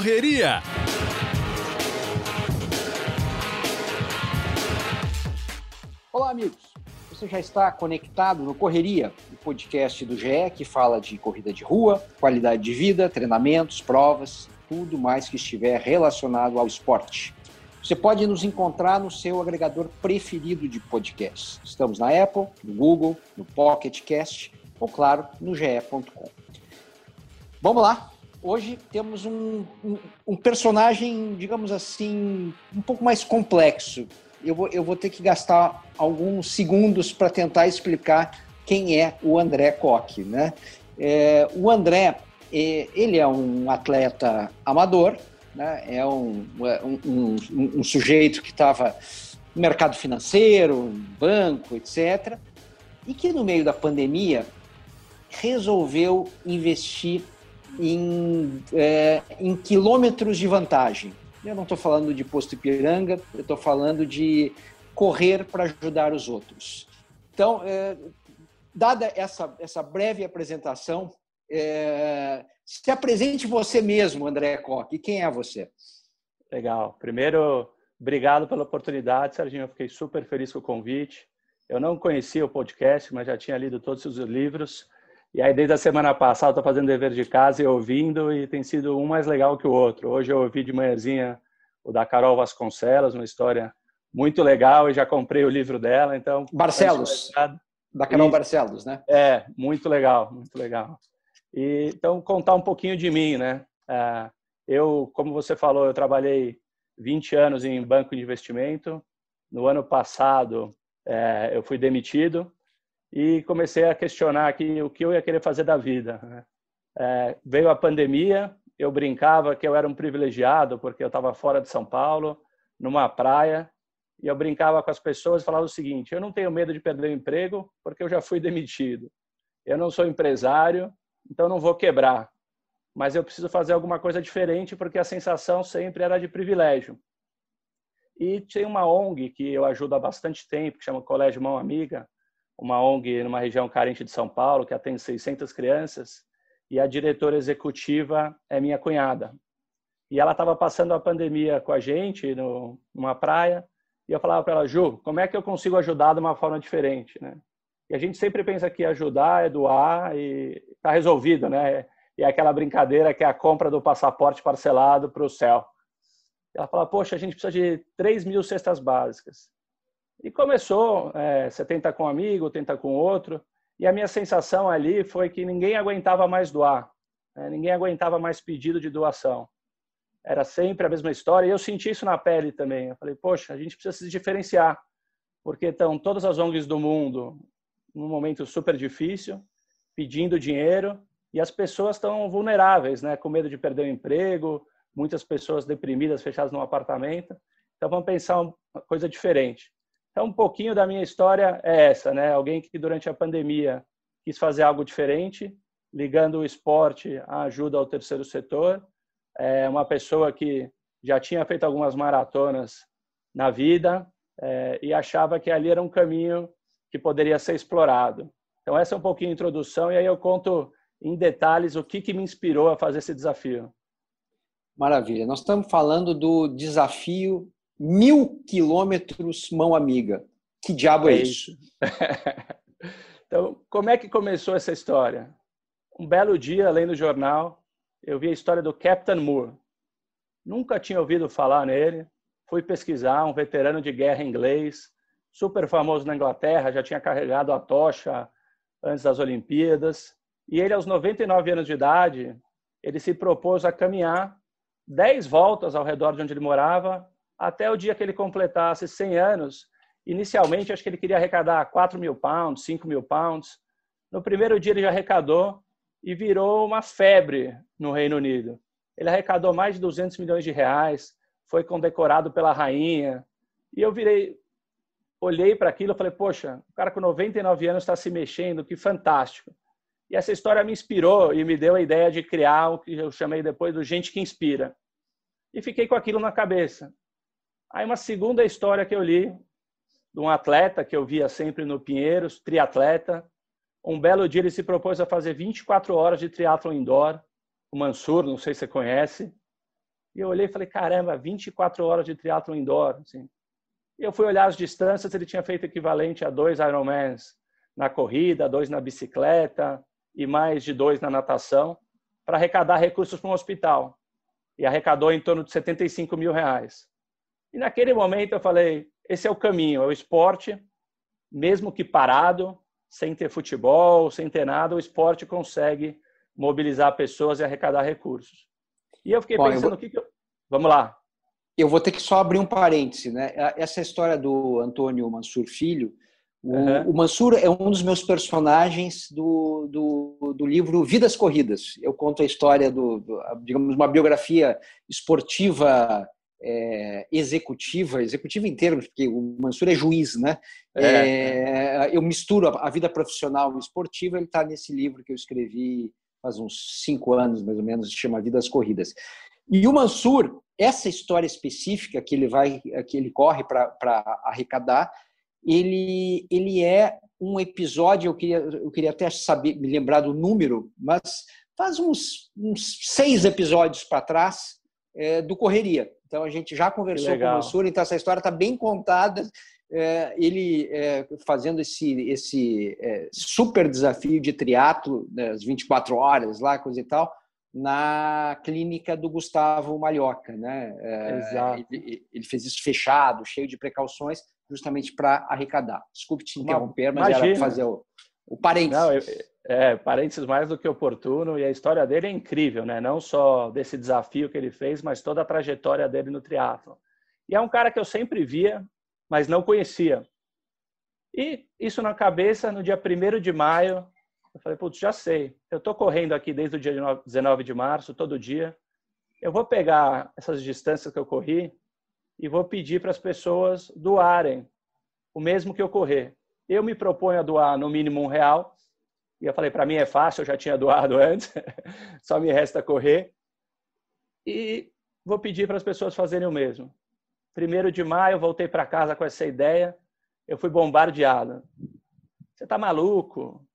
Correria. Olá, amigos. Você já está conectado no Correria, o podcast do GE que fala de corrida de rua, qualidade de vida, treinamentos, provas, tudo mais que estiver relacionado ao esporte. Você pode nos encontrar no seu agregador preferido de podcasts. Estamos na Apple, no Google, no Pocket Cast ou, claro, no ge.com. Vamos lá. Hoje temos um, um, um, personagem, digamos assim, um pouco mais complexo. Eu vou, eu vou ter que gastar alguns segundos para tentar explicar quem é o André Koch. Né? É, o André, é, ele é um atleta amador, né? é um, um, um sujeito que estava no mercado financeiro, banco, etc., e que no meio da pandemia resolveu investir em, é, em quilômetros de vantagem. Eu não estou falando de posto Ipiranga, eu estou falando de correr para ajudar os outros. Então, é, dada essa, essa breve apresentação, é, se apresente você mesmo, André Koch. Quem é você? Legal. Primeiro, obrigado pela oportunidade, Serginho. Eu fiquei super feliz com o convite. Eu não conhecia o podcast, mas já tinha lido todos os livros. E aí, desde a semana passada, estou fazendo dever de casa e ouvindo, e tem sido um mais legal que o outro. Hoje eu ouvi de manhãzinha o da Carol Vasconcelos, uma história muito legal, e já comprei o livro dela, então... Barcelos, da Carol e, Barcelos, né? É, muito legal, muito legal. E, então, contar um pouquinho de mim, né? É, eu, como você falou, eu trabalhei 20 anos em banco de investimento. No ano passado, é, eu fui demitido e comecei a questionar aqui o que eu ia querer fazer da vida. Né? É, veio a pandemia, eu brincava que eu era um privilegiado porque eu estava fora de São Paulo, numa praia, e eu brincava com as pessoas e falava o seguinte: eu não tenho medo de perder o emprego porque eu já fui demitido. Eu não sou empresário, então não vou quebrar. Mas eu preciso fazer alguma coisa diferente porque a sensação sempre era de privilégio. E tem uma ONG que eu ajudo há bastante tempo, que chama Colégio Mão Amiga, uma ONG numa região carente de São Paulo, que atende 600 crianças, e a diretora executiva é minha cunhada. E ela estava passando a pandemia com a gente no, numa praia, e eu falava para ela, Ju, como é que eu consigo ajudar de uma forma diferente, né? E a gente sempre pensa que ajudar é doar e está resolvido, né? E é aquela brincadeira que é a compra do passaporte parcelado para o céu. Ela fala, poxa, a gente precisa de 3 mil cestas básicas. E começou, é, você tenta com um amigo, tenta com outro, e a minha sensação ali foi que ninguém aguentava mais doar, né? ninguém aguentava mais pedido de doação. Era sempre a mesma história, e eu senti isso na pele também. Eu falei, poxa, a gente precisa se diferenciar, porque estão todas as ONGs do mundo num momento super difícil, pedindo dinheiro, e as pessoas estão vulneráveis, né? com medo de perder o emprego, muitas pessoas deprimidas, fechadas num apartamento. Então vamos pensar uma coisa diferente. Então, um pouquinho da minha história é essa, né? Alguém que durante a pandemia quis fazer algo diferente, ligando o esporte à ajuda ao terceiro setor. É uma pessoa que já tinha feito algumas maratonas na vida é, e achava que ali era um caminho que poderia ser explorado. Então, essa é um pouquinho a introdução e aí eu conto em detalhes o que, que me inspirou a fazer esse desafio. Maravilha. Nós estamos falando do desafio mil quilômetros mão amiga. Que diabo é, é isso? então, como é que começou essa história? Um belo dia, lendo o jornal, eu vi a história do Captain Moore. Nunca tinha ouvido falar nele. Fui pesquisar, um veterano de guerra inglês, super famoso na Inglaterra, já tinha carregado a tocha antes das Olimpíadas. E ele, aos 99 anos de idade, ele se propôs a caminhar 10 voltas ao redor de onde ele morava até o dia que ele completasse 100 anos. Inicialmente, acho que ele queria arrecadar 4 mil pounds, 5 mil pounds. No primeiro dia, ele já arrecadou e virou uma febre no Reino Unido. Ele arrecadou mais de 200 milhões de reais, foi condecorado pela rainha. E eu virei, olhei para aquilo e falei, poxa, o cara com 99 anos está se mexendo, que fantástico. E essa história me inspirou e me deu a ideia de criar o que eu chamei depois do Gente que Inspira. E fiquei com aquilo na cabeça. Aí uma segunda história que eu li de um atleta que eu via sempre no Pinheiros, triatleta. Um belo dia ele se propôs a fazer 24 horas de triatlo indoor, o Mansur, não sei se você conhece. E eu olhei e falei, caramba, 24 horas de triatlo indoor. Assim. E eu fui olhar as distâncias, ele tinha feito equivalente a dois Ironmans na corrida, dois na bicicleta e mais de dois na natação, para arrecadar recursos para um hospital. E arrecadou em torno de 75 mil reais. E naquele momento eu falei, esse é o caminho, é o esporte, mesmo que parado, sem ter futebol, sem ter nada, o esporte consegue mobilizar pessoas e arrecadar recursos. E eu fiquei Bom, pensando, o que, que eu... Vamos lá. Eu vou ter que só abrir um parêntese, né? Essa história do Antônio Mansur Filho, o, uhum. o Mansur é um dos meus personagens do, do, do, livro Vidas Corridas. Eu conto a história do, do digamos, uma biografia esportiva é, executiva, executiva em termos, porque o Mansur é juiz, né? É. É, eu misturo a vida profissional e esportiva, ele está nesse livro que eu escrevi faz uns cinco anos, mais ou menos, chama Vidas Corridas. E o Mansur, essa história específica que ele vai, que ele corre para arrecadar, ele, ele é um episódio, eu queria, eu queria até saber, me lembrar do número, mas faz uns, uns seis episódios para trás é, do Correria. Então a gente já conversou com o Mansur, então essa história está bem contada. É, ele é, fazendo esse, esse é, super desafio de triatlo, né, as 24 horas lá, coisa e tal, na clínica do Gustavo Malhoca. Né? É, Exato. Ele, ele, fez isso fechado, cheio de precauções, justamente para arrecadar. Desculpe te interromper, mas Imagina. era para fazer o, o parênteses. Não, eu, é, parênteses mais do que oportuno, e a história dele é incrível, né? Não só desse desafio que ele fez, mas toda a trajetória dele no triatlo. E é um cara que eu sempre via, mas não conhecia. E isso na cabeça, no dia 1 de maio, eu falei, putz, já sei. Eu estou correndo aqui desde o dia 19 de março, todo dia. Eu vou pegar essas distâncias que eu corri e vou pedir para as pessoas doarem o mesmo que eu correr. Eu me proponho a doar no mínimo um real. E eu falei, para mim é fácil, eu já tinha doado antes, só me resta correr. E vou pedir para as pessoas fazerem o mesmo. Primeiro de maio, eu voltei para casa com essa ideia. Eu fui bombardeado. Você está maluco?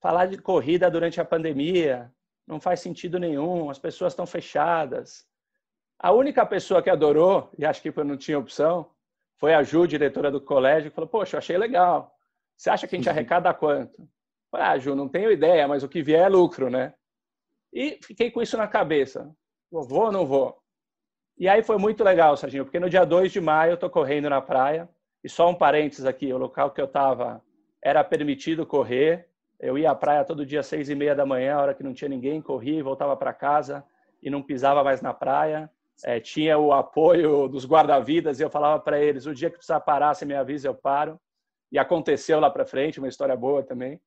Falar de corrida durante a pandemia não faz sentido nenhum. As pessoas estão fechadas. A única pessoa que adorou, e acho que eu não tinha opção, foi a Ju, diretora do colégio, que falou: Poxa, eu achei legal. Você acha que a gente arrecada quanto? Falei, ah, Ju, não tenho ideia, mas o que vier é lucro, né? E fiquei com isso na cabeça. Vou ou não vou? E aí foi muito legal, Serginho, porque no dia 2 de maio eu tô correndo na praia, e só um parênteses aqui, o local que eu estava era permitido correr, eu ia à praia todo dia seis e meia da manhã, a hora que não tinha ninguém, corria, voltava para casa e não pisava mais na praia é, tinha o apoio dos guarda-vidas e eu falava para eles: o dia que precisar parar, você me avisa, eu paro. E aconteceu lá para frente, uma história boa também.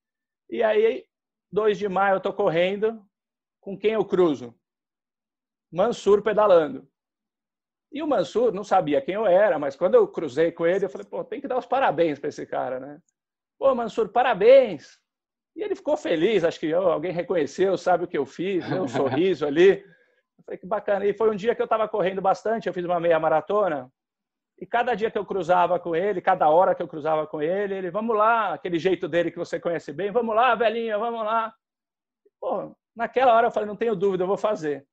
E aí, 2 de maio, eu estou correndo. Com quem eu cruzo? Mansur pedalando. E o Mansur não sabia quem eu era, mas quando eu cruzei com ele, eu falei: pô, tem que dar os parabéns para esse cara, né? Pô, Mansur, parabéns! E ele ficou feliz, acho que oh, alguém reconheceu, sabe o que eu fiz, deu um sorriso ali. Eu falei, que bacana. E foi um dia que eu estava correndo bastante, eu fiz uma meia maratona. E cada dia que eu cruzava com ele, cada hora que eu cruzava com ele, ele, vamos lá, aquele jeito dele que você conhece bem, vamos lá, velhinha, vamos lá. Pô, naquela hora eu falei, não tenho dúvida, eu vou fazer.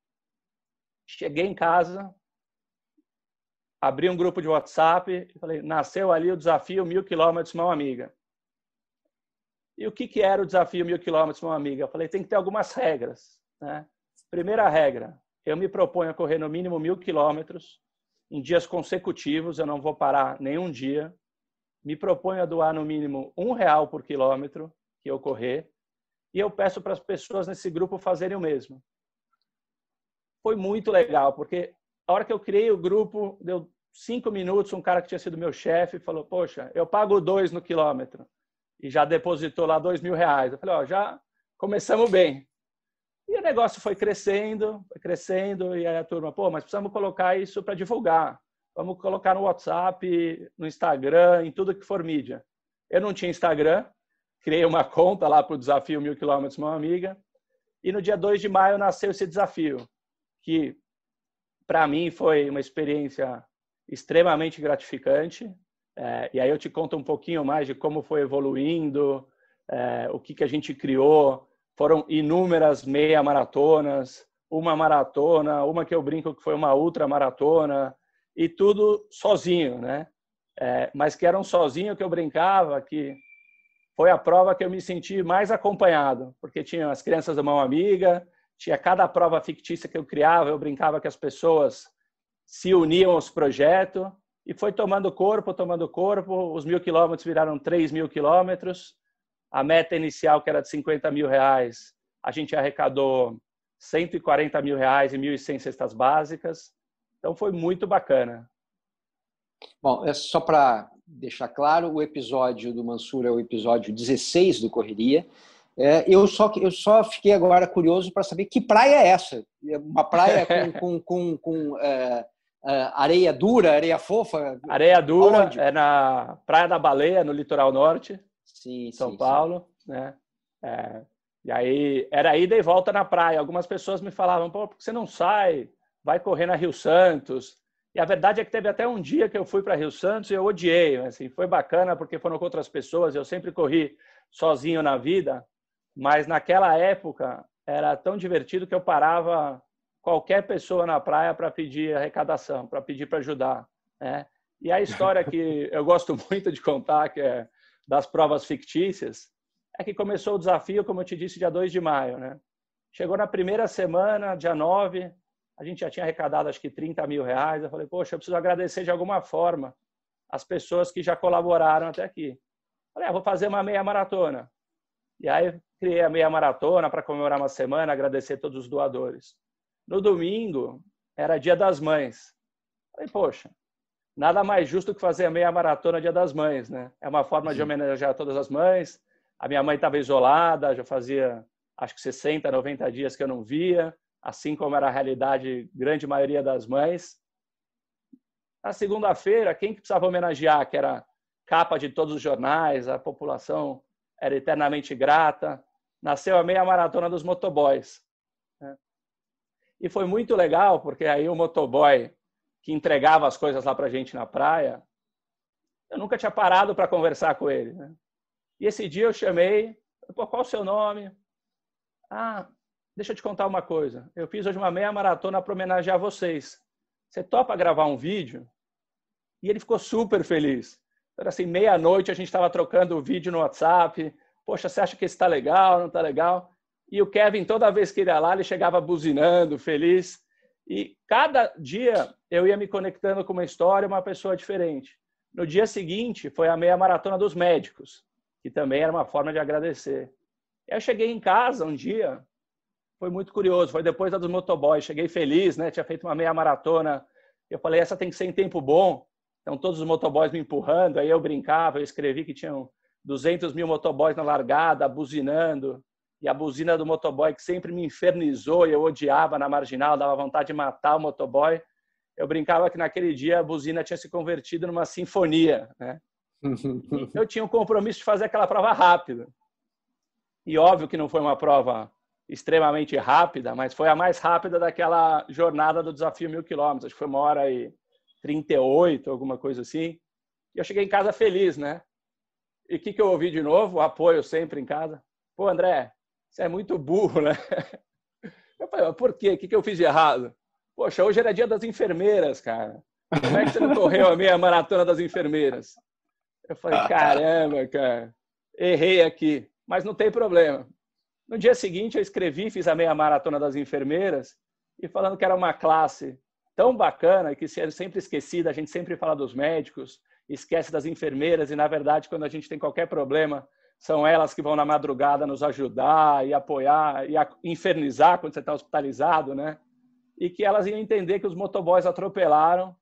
Cheguei em casa, abri um grupo de WhatsApp e falei, nasceu ali o desafio mil quilômetros, mão amiga. E o que, que era o desafio mil quilômetros, mão amiga? Eu falei, tem que ter algumas regras. Né? Primeira regra, eu me proponho a correr no mínimo mil quilômetros em dias consecutivos, eu não vou parar nenhum dia. Me proponho a doar no mínimo um real por quilômetro que eu correr e eu peço para as pessoas nesse grupo fazerem o mesmo. Foi muito legal, porque a hora que eu criei o grupo, deu cinco minutos, um cara que tinha sido meu chefe falou, poxa, eu pago dois no quilômetro. E já depositou lá dois mil reais. Eu falei, ó, já começamos bem. E o negócio foi crescendo, foi crescendo, e aí a turma, pô, mas precisamos colocar isso para divulgar. Vamos colocar no WhatsApp, no Instagram, em tudo que for mídia. Eu não tinha Instagram, criei uma conta lá para o desafio Mil Quilômetros, uma amiga, e no dia 2 de maio nasceu esse desafio, que para mim foi uma experiência extremamente gratificante. É, e aí eu te conto um pouquinho mais de como foi evoluindo, é, o que, que a gente criou, foram inúmeras meia maratonas, uma maratona, uma que eu brinco que foi uma ultra maratona, e tudo sozinho, né? É, mas que era um sozinho que eu brincava, que foi a prova que eu me senti mais acompanhado, porque tinha as crianças da mão amiga, tinha cada prova fictícia que eu criava, eu brincava que as pessoas se uniam aos projetos, e foi tomando corpo, tomando corpo, os mil quilômetros viraram três mil quilômetros, a meta inicial, que era de 50 mil reais, a gente arrecadou 140 mil reais e 1.100 cestas básicas, então foi muito bacana. Bom, é só para deixar claro, o episódio do Mansur é o episódio 16 do Correria. É, eu, só, eu só fiquei agora curioso para saber que praia é essa. É uma praia com, com, com, com é, é, areia dura, areia fofa? Areia dura é na Praia da Baleia, no litoral norte, sim, São sim, Paulo. Sim. Né? É, e aí era ida e volta na praia. Algumas pessoas me falavam, pô, por que você não sai? vai correr na Rio Santos. E a verdade é que teve até um dia que eu fui para Rio Santos e eu odiei. Assim, foi bacana porque foram com outras pessoas. Eu sempre corri sozinho na vida, mas naquela época era tão divertido que eu parava qualquer pessoa na praia para pedir arrecadação, para pedir para ajudar. Né? E a história que eu gosto muito de contar, que é das provas fictícias, é que começou o desafio, como eu te disse, dia 2 de maio. Né? Chegou na primeira semana, dia 9, a gente já tinha arrecadado acho que 30 mil reais. Eu falei, poxa, eu preciso agradecer de alguma forma as pessoas que já colaboraram até aqui. Falei, ah, vou fazer uma meia maratona. E aí criei a meia maratona para comemorar uma semana, agradecer todos os doadores. No domingo era Dia das Mães. Falei, poxa, nada mais justo que fazer a meia maratona Dia das Mães, né? É uma forma de homenagear todas as mães. A minha mãe estava isolada, já fazia acho que 60, 90 dias que eu não via assim como era a realidade grande maioria das mães. Na segunda-feira, quem que precisava homenagear, que era capa de todos os jornais, a população era eternamente grata, nasceu a meia maratona dos motoboys. Né? E foi muito legal, porque aí o motoboy que entregava as coisas lá para gente na praia, eu nunca tinha parado para conversar com ele. Né? E esse dia eu chamei, Pô, qual o seu nome? Ah, Deixa eu te contar uma coisa. Eu fiz hoje uma meia maratona para homenagear vocês. Você topa gravar um vídeo? E ele ficou super feliz. Era assim, meia-noite a gente estava trocando o vídeo no WhatsApp. Poxa, você acha que esse está legal, não está legal? E o Kevin, toda vez que ele ia lá, ele chegava buzinando, feliz. E cada dia eu ia me conectando com uma história, uma pessoa diferente. No dia seguinte foi a meia maratona dos médicos, que também era uma forma de agradecer. Eu cheguei em casa um dia, foi muito curioso. Foi depois da dos motoboys. Cheguei feliz, né? Tinha feito uma meia maratona. Eu falei, essa tem que ser em tempo bom. Então, todos os motoboys me empurrando. Aí eu brincava, eu escrevi que tinham 200 mil motoboys na largada, buzinando. E a buzina do motoboy, que sempre me infernizou e eu odiava na marginal, dava vontade de matar o motoboy. Eu brincava que naquele dia a buzina tinha se convertido numa sinfonia, né? eu tinha um compromisso de fazer aquela prova rápida. E óbvio que não foi uma prova extremamente rápida, mas foi a mais rápida daquela jornada do desafio mil quilômetros. Acho que foi uma hora e 38, alguma coisa assim. E eu cheguei em casa feliz, né? E o que, que eu ouvi de novo? O apoio sempre em casa. Pô, André, você é muito burro, né? Eu falei, por quê? O que, que eu fiz de errado? Poxa, hoje era dia das enfermeiras, cara. Como é que você não correu a meia maratona das enfermeiras? Eu falei, caramba, cara, errei aqui. Mas não tem problema. No dia seguinte, eu escrevi, fiz a meia maratona das enfermeiras e falando que era uma classe tão bacana que se é sempre esquecida, a gente sempre fala dos médicos, esquece das enfermeiras e na verdade quando a gente tem qualquer problema, são elas que vão na madrugada nos ajudar e apoiar e infernizar quando você está hospitalizado, né? E que elas iam entender que os motoboys atropelaram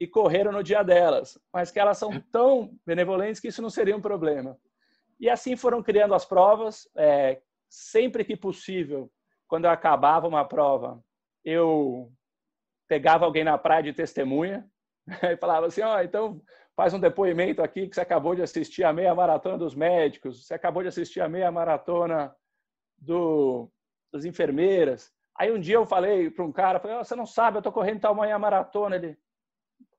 e correram no dia delas, mas que elas são tão benevolentes que isso não seria um problema. E assim foram criando as provas, é, sempre que possível, quando eu acabava uma prova, eu pegava alguém na praia de testemunha e falava assim: ó, oh, então faz um depoimento aqui que você acabou de assistir a meia maratona dos médicos, você acabou de assistir a meia maratona do, das enfermeiras. Aí um dia eu falei para um cara, falei, oh, você não sabe, eu estou correndo tal meia maratona. Ele,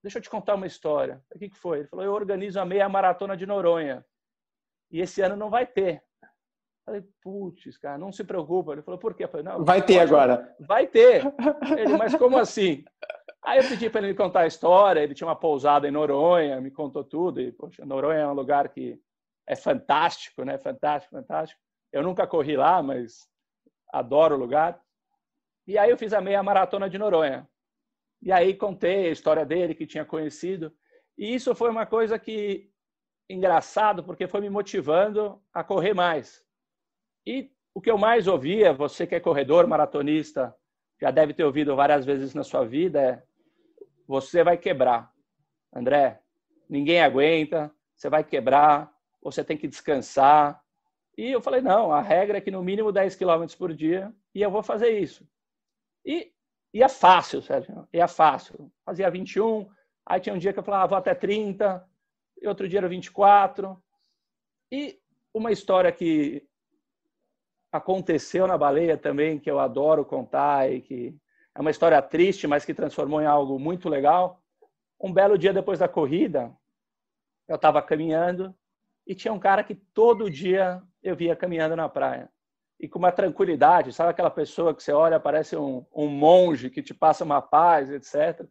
deixa eu te contar uma história. O que, que foi? Ele falou, eu organizo a meia maratona de Noronha. E esse ano não vai ter. Falei, putz, cara, não se preocupa. Ele falou, por quê? Eu falei, não, vai ter agora. Vai ter. Ele, mas como assim? Aí eu pedi para ele me contar a história. Ele tinha uma pousada em Noronha, me contou tudo. E, poxa, Noronha é um lugar que é fantástico, né? Fantástico, fantástico. Eu nunca corri lá, mas adoro o lugar. E aí eu fiz a meia maratona de Noronha. E aí contei a história dele que tinha conhecido. E isso foi uma coisa que engraçado, porque foi me motivando a correr mais. E o que eu mais ouvia, você que é corredor, maratonista, já deve ter ouvido várias vezes na sua vida, é você vai quebrar. André, ninguém aguenta, você vai quebrar, você tem que descansar. E eu falei, não, a regra é que no mínimo 10 quilômetros por dia e eu vou fazer isso. E ia é fácil, Sérgio, é fácil. Fazia 21, aí tinha um dia que eu falava, ah, vou até 30, e outro dia era 24. E uma história que aconteceu na baleia também, que eu adoro contar e que é uma história triste, mas que transformou em algo muito legal. Um belo dia depois da corrida, eu estava caminhando e tinha um cara que todo dia eu via caminhando na praia. E com uma tranquilidade, sabe aquela pessoa que você olha, parece um, um monge que te passa uma paz, etc.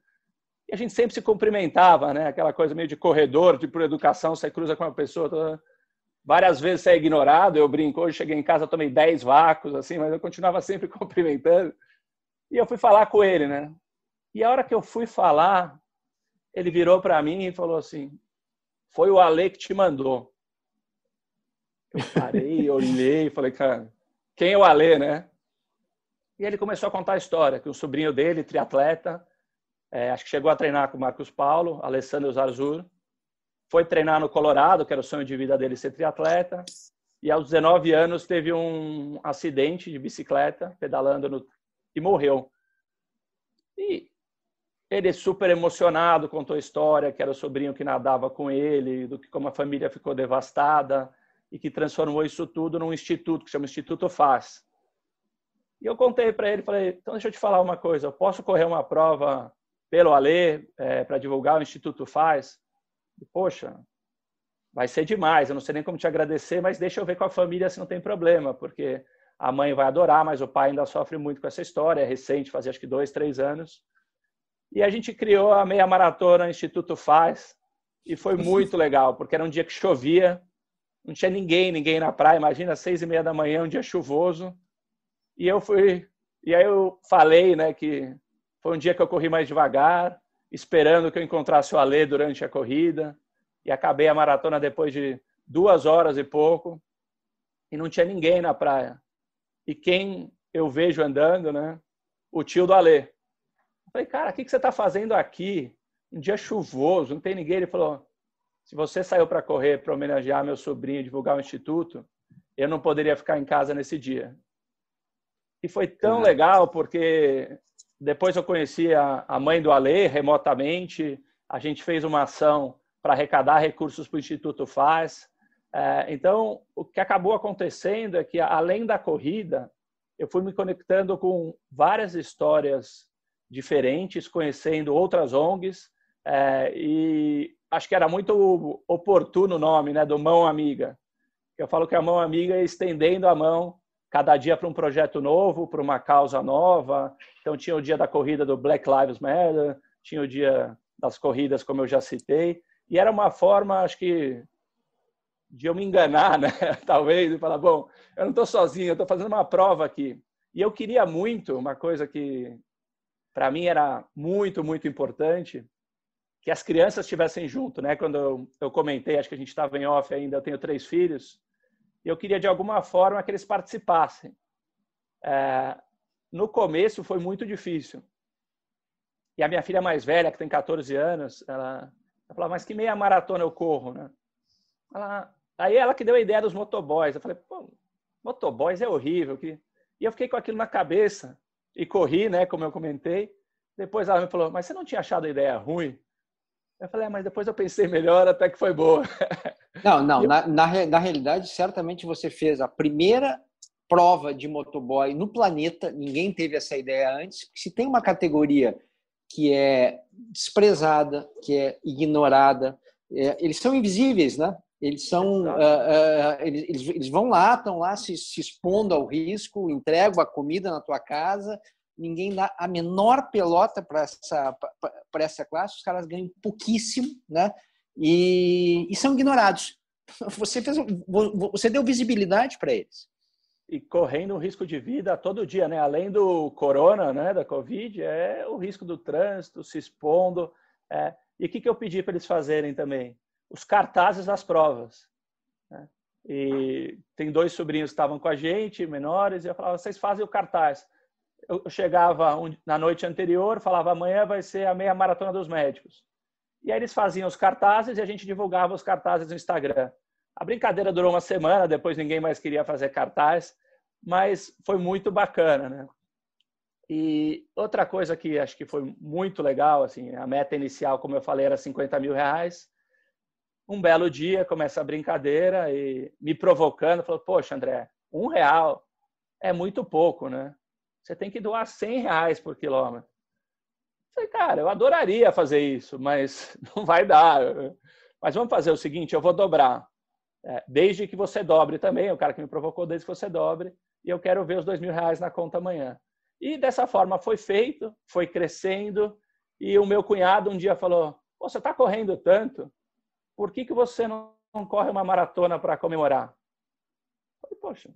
E a gente sempre se cumprimentava, né? Aquela coisa meio de corredor, de por educação, você cruza com uma pessoa toda Várias vezes você é ignorado, eu brinco, hoje cheguei em casa, tomei 10 vácuos, assim, mas eu continuava sempre cumprimentando. E eu fui falar com ele, né? E a hora que eu fui falar, ele virou para mim e falou assim: Foi o Ale que te mandou. Eu parei, olhei e falei, cara, quem é o Ale, né? E ele começou a contar a história, que o sobrinho dele, triatleta, é, acho que chegou a treinar com o Marcos Paulo, Alessandro Zarzur, foi treinar no Colorado, que era o sonho de vida dele ser triatleta, e aos 19 anos teve um acidente de bicicleta, pedalando no... e morreu. E ele super emocionado contou a história, que era o sobrinho que nadava com ele, do que como a família ficou devastada e que transformou isso tudo num instituto que chama Instituto Faz. E eu contei para ele, falei, então deixa eu te falar uma coisa, eu posso correr uma prova pelo Alê é, para divulgar o Instituto Faz? Poxa, vai ser demais, eu não sei nem como te agradecer, mas deixa eu ver com a família se não tem problema, porque a mãe vai adorar, mas o pai ainda sofre muito com essa história, é recente, fazia acho que dois, três anos. E a gente criou a meia maratona Instituto Faz, e foi muito legal, porque era um dia que chovia, não tinha ninguém, ninguém na praia, imagina, seis e meia da manhã, um dia chuvoso, e eu fui, e aí eu falei, né, que foi um dia que eu corri mais devagar, esperando que eu encontrasse o Alê durante a corrida e acabei a maratona depois de duas horas e pouco e não tinha ninguém na praia. E quem eu vejo andando, né? O tio do Alê. falei, cara, o que você está fazendo aqui? Um dia chuvoso, não tem ninguém. Ele falou, se você saiu para correr para homenagear meu sobrinho, divulgar o instituto, eu não poderia ficar em casa nesse dia. E foi tão legal porque depois eu conheci a, a mãe do Alê remotamente. A gente fez uma ação para arrecadar recursos para o Instituto Faz. É, então, o que acabou acontecendo é que, além da corrida, eu fui me conectando com várias histórias diferentes, conhecendo outras ONGs, é, e acho que era muito oportuno o nome né, do Mão Amiga. Eu falo que a Mão Amiga é estendendo a mão cada dia para um projeto novo, para uma causa nova. Então, tinha o dia da corrida do Black Lives Matter, tinha o dia das corridas, como eu já citei, e era uma forma, acho que, de eu me enganar, né? talvez, e falar: bom, eu não estou sozinho, eu estou fazendo uma prova aqui. E eu queria muito, uma coisa que para mim era muito, muito importante, que as crianças estivessem junto, né? Quando eu, eu comentei, acho que a gente estava em off ainda, eu tenho três filhos, eu queria de alguma forma que eles participassem. É, no começo foi muito difícil. E a minha filha mais velha, que tem 14 anos, ela, ela falou, mas que meia maratona eu corro, né? Ela, aí ela que deu a ideia dos motoboys. Eu falei, pô, motoboys é horrível. Que... E eu fiquei com aquilo na cabeça e corri, né, como eu comentei. Depois ela me falou, mas você não tinha achado a ideia ruim? Eu falei, ah, mas depois eu pensei melhor, até que foi boa. Não, não. Eu... Na, na, na realidade, certamente você fez a primeira prova de motoboy no planeta. Ninguém teve essa ideia antes. Se tem uma categoria que é desprezada, que é ignorada, é, eles são invisíveis, né? Eles são, uh, uh, eles, eles, vão lá, estão lá se, se expondo ao risco, entregam a comida na tua casa, ninguém dá a menor pelota para essa, para essa classe, os caras ganham pouquíssimo, né? E, e são ignorados. Você, fez, você deu visibilidade para eles. E correndo um risco de vida todo dia, né? Além do corona, né, da Covid, é o risco do trânsito, se expondo. É. E o que, que eu pedi para eles fazerem também? Os cartazes das provas. Né? E tem dois sobrinhos que estavam com a gente, menores, e eu falava, vocês fazem o cartaz eu chegava na noite anterior, falava amanhã vai ser a meia maratona dos médicos. E aí eles faziam os cartazes e a gente divulgava os cartazes no Instagram. A brincadeira durou uma semana, depois ninguém mais queria fazer cartaz, mas foi muito bacana, né? E outra coisa que acho que foi muito legal, assim, a meta inicial, como eu falei, era 50 mil reais. Um belo dia começa a brincadeira e me provocando, falou: Poxa, André, um real é muito pouco, né? você tem que doar 100 reais por quilômetro. Falei, cara, eu adoraria fazer isso, mas não vai dar. Mas vamos fazer o seguinte, eu vou dobrar. É, desde que você dobre também, o cara que me provocou, desde que você dobre, e eu quero ver os dois mil reais na conta amanhã. E dessa forma foi feito, foi crescendo, e o meu cunhado um dia falou, você está correndo tanto, por que, que você não, não corre uma maratona para comemorar? Eu falei, poxa,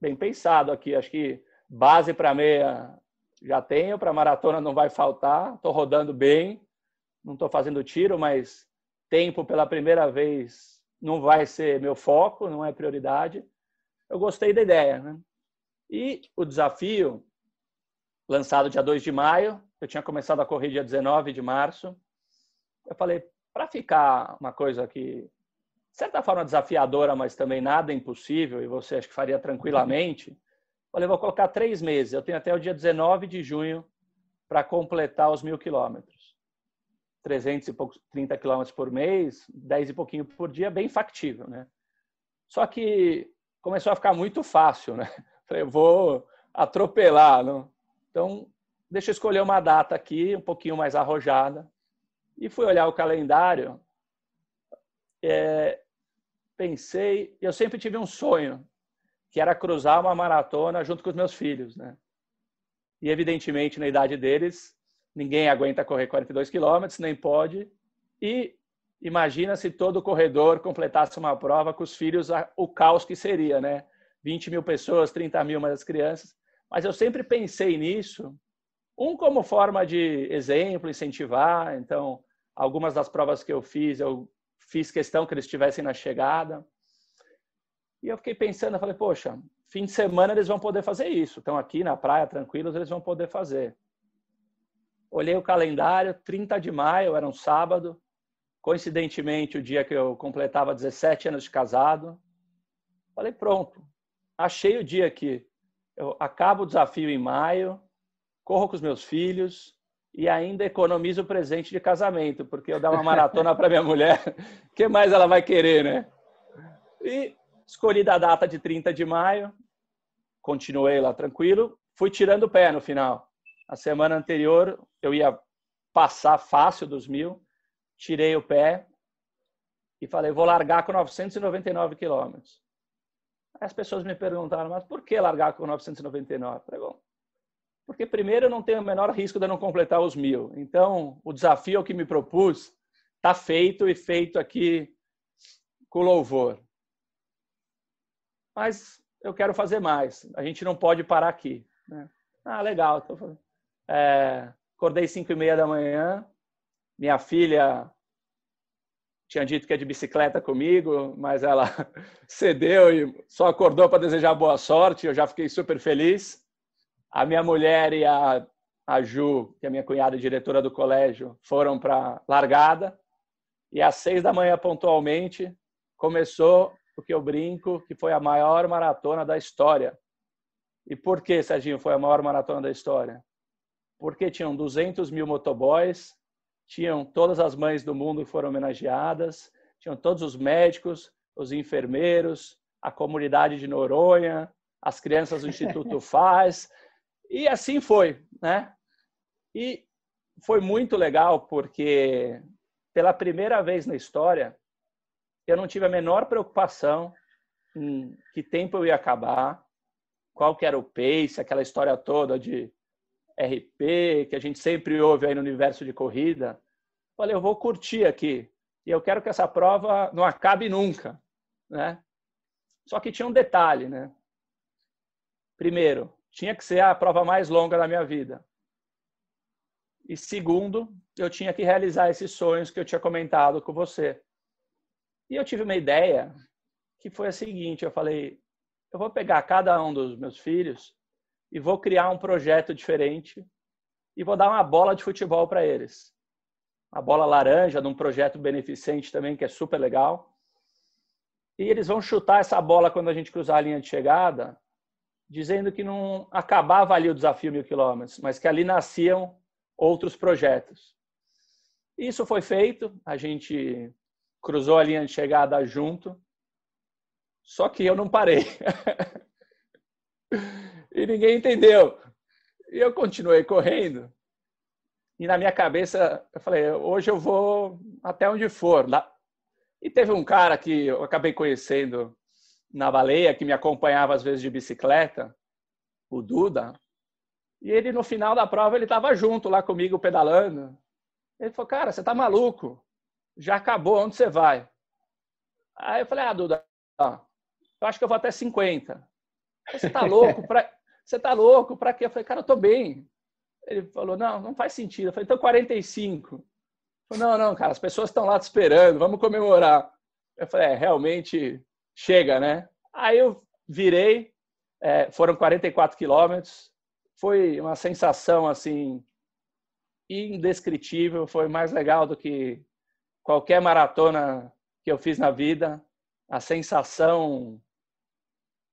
bem pensado aqui, acho que Base para meia já tenho, para maratona não vai faltar. Estou rodando bem, não estou fazendo tiro, mas tempo pela primeira vez não vai ser meu foco, não é prioridade. Eu gostei da ideia. Né? E o desafio, lançado dia 2 de maio, eu tinha começado a correr dia 19 de março. Eu falei, para ficar uma coisa que, de certa forma, desafiadora, mas também nada impossível, e você acho que faria tranquilamente, Falei, vou colocar três meses. Eu tenho até o dia 19 de junho para completar os mil quilômetros. 330 quilômetros por mês, 10 e pouquinho por dia, bem factível, né? Só que começou a ficar muito fácil, né? Falei, vou atropelar, não? Então, deixa eu escolher uma data aqui, um pouquinho mais arrojada. E fui olhar o calendário. É, pensei, eu sempre tive um sonho que era cruzar uma maratona junto com os meus filhos, né? E evidentemente na idade deles, ninguém aguenta correr 42 quilômetros, nem pode. E imagina se todo corredor completasse uma prova com os filhos, o caos que seria, né? 20 mil pessoas, 30 mil mais as crianças. Mas eu sempre pensei nisso, um como forma de exemplo, incentivar. Então, algumas das provas que eu fiz, eu fiz questão que eles estivessem na chegada. E eu fiquei pensando, eu falei, poxa, fim de semana eles vão poder fazer isso. Estão aqui na praia, tranquilos, eles vão poder fazer. Olhei o calendário, 30 de maio, era um sábado. Coincidentemente, o dia que eu completava 17 anos de casado. Falei, pronto, achei o dia aqui. Eu acabo o desafio em maio, corro com os meus filhos e ainda economizo o presente de casamento, porque eu dar uma maratona para minha mulher, o que mais ela vai querer, né? E Escolhi da data de 30 de maio, continuei lá tranquilo, fui tirando o pé no final. A semana anterior eu ia passar fácil dos mil, tirei o pé e falei, vou largar com 999 quilômetros. As pessoas me perguntaram, mas por que largar com 999? Eu falei, bom, porque primeiro eu não tenho o menor risco de não completar os mil. Então, o desafio que me propus está feito e feito aqui com louvor mas eu quero fazer mais. A gente não pode parar aqui. Né? Ah, legal. Tô... É, acordei cinco e meia da manhã. Minha filha tinha dito que é de bicicleta comigo, mas ela cedeu e só acordou para desejar boa sorte. Eu já fiquei super feliz. A minha mulher e a, a Ju, que é minha cunhada diretora do colégio, foram para largada. E às seis da manhã, pontualmente, começou porque eu brinco que foi a maior maratona da história. E por que, Serginho, foi a maior maratona da história? Porque tinham 200 mil motoboys, tinham todas as mães do mundo que foram homenageadas, tinham todos os médicos, os enfermeiros, a comunidade de Noronha, as crianças do Instituto Faz, e assim foi, né? E foi muito legal porque pela primeira vez na história eu não tive a menor preocupação em que tempo eu ia acabar, qual que era o pace, aquela história toda de RP que a gente sempre ouve aí no universo de corrida. Falei, eu vou curtir aqui e eu quero que essa prova não acabe nunca, né? Só que tinha um detalhe, né? Primeiro, tinha que ser a prova mais longa da minha vida. E segundo, eu tinha que realizar esses sonhos que eu tinha comentado com você. E eu tive uma ideia que foi a seguinte: eu falei, eu vou pegar cada um dos meus filhos e vou criar um projeto diferente e vou dar uma bola de futebol para eles. A bola laranja de um projeto beneficente também que é super legal. E eles vão chutar essa bola quando a gente cruzar a linha de chegada, dizendo que não acabava ali o desafio mil quilômetros, mas que ali nasciam outros projetos. Isso foi feito, a gente cruzou a linha de chegada junto, só que eu não parei. e ninguém entendeu. E eu continuei correndo. E na minha cabeça, eu falei, hoje eu vou até onde for. E teve um cara que eu acabei conhecendo na baleia, que me acompanhava às vezes de bicicleta, o Duda. E ele, no final da prova, ele estava junto lá comigo, pedalando. Ele falou, cara, você tá maluco? Já acabou, onde você vai? Aí eu falei, ah, Duda, eu acho que eu vou até 50. Você tá louco? Pra... Você tá louco? Para quê? Eu falei, cara, eu tô bem. Ele falou, não, não faz sentido. Eu falei, então 45. Falei, não, não, cara, as pessoas estão lá te esperando, vamos comemorar. Eu falei, é, realmente chega, né? Aí eu virei, é, foram 44 quilômetros, foi uma sensação assim indescritível, foi mais legal do que qualquer maratona que eu fiz na vida. A sensação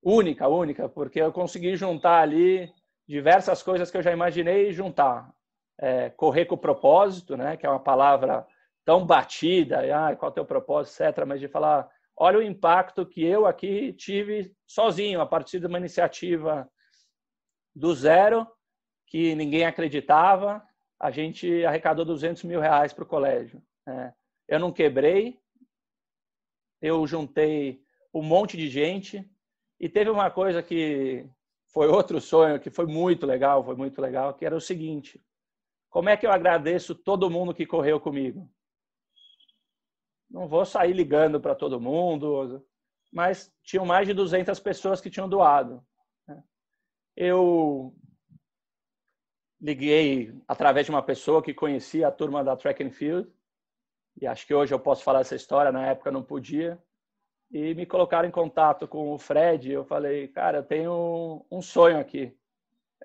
única, única, porque eu consegui juntar ali diversas coisas que eu já imaginei juntar. É, correr com propósito, né, que é uma palavra tão batida, e, ah, qual é o teu propósito, etc., mas de falar, olha o impacto que eu aqui tive sozinho, a partir de uma iniciativa do zero, que ninguém acreditava, a gente arrecadou 200 mil reais para o colégio. Né? Eu não quebrei, eu juntei um monte de gente, e teve uma coisa que foi outro sonho que foi muito legal, foi muito legal, que era o seguinte: como é que eu agradeço todo mundo que correu comigo? Não vou sair ligando para todo mundo, mas tinham mais de 200 pessoas que tinham doado. Né? Eu liguei através de uma pessoa que conhecia a turma da Track and Field, e acho que hoje eu posso falar essa história, na época não podia e me colocaram em contato com o Fred. Eu falei, cara, eu tenho um sonho aqui.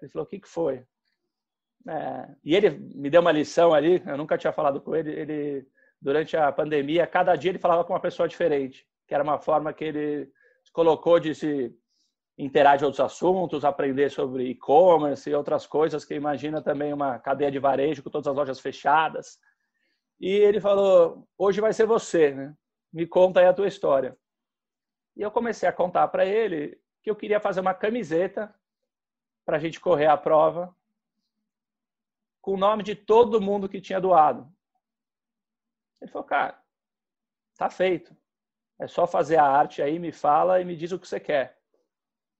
Ele falou, o que, que foi? É, e ele me deu uma lição ali, eu nunca tinha falado com ele. Ele, durante a pandemia, cada dia ele falava com uma pessoa diferente, que era uma forma que ele colocou de se interagir outros assuntos, aprender sobre e-commerce e outras coisas, que imagina também uma cadeia de varejo com todas as lojas fechadas. E ele falou: hoje vai ser você, né? Me conta aí a tua história. E eu comecei a contar para ele que eu queria fazer uma camiseta para a gente correr a prova com o nome de todo mundo que tinha doado. Ele falou, cara, tá feito. É só fazer a arte aí, me fala e me diz o que você quer.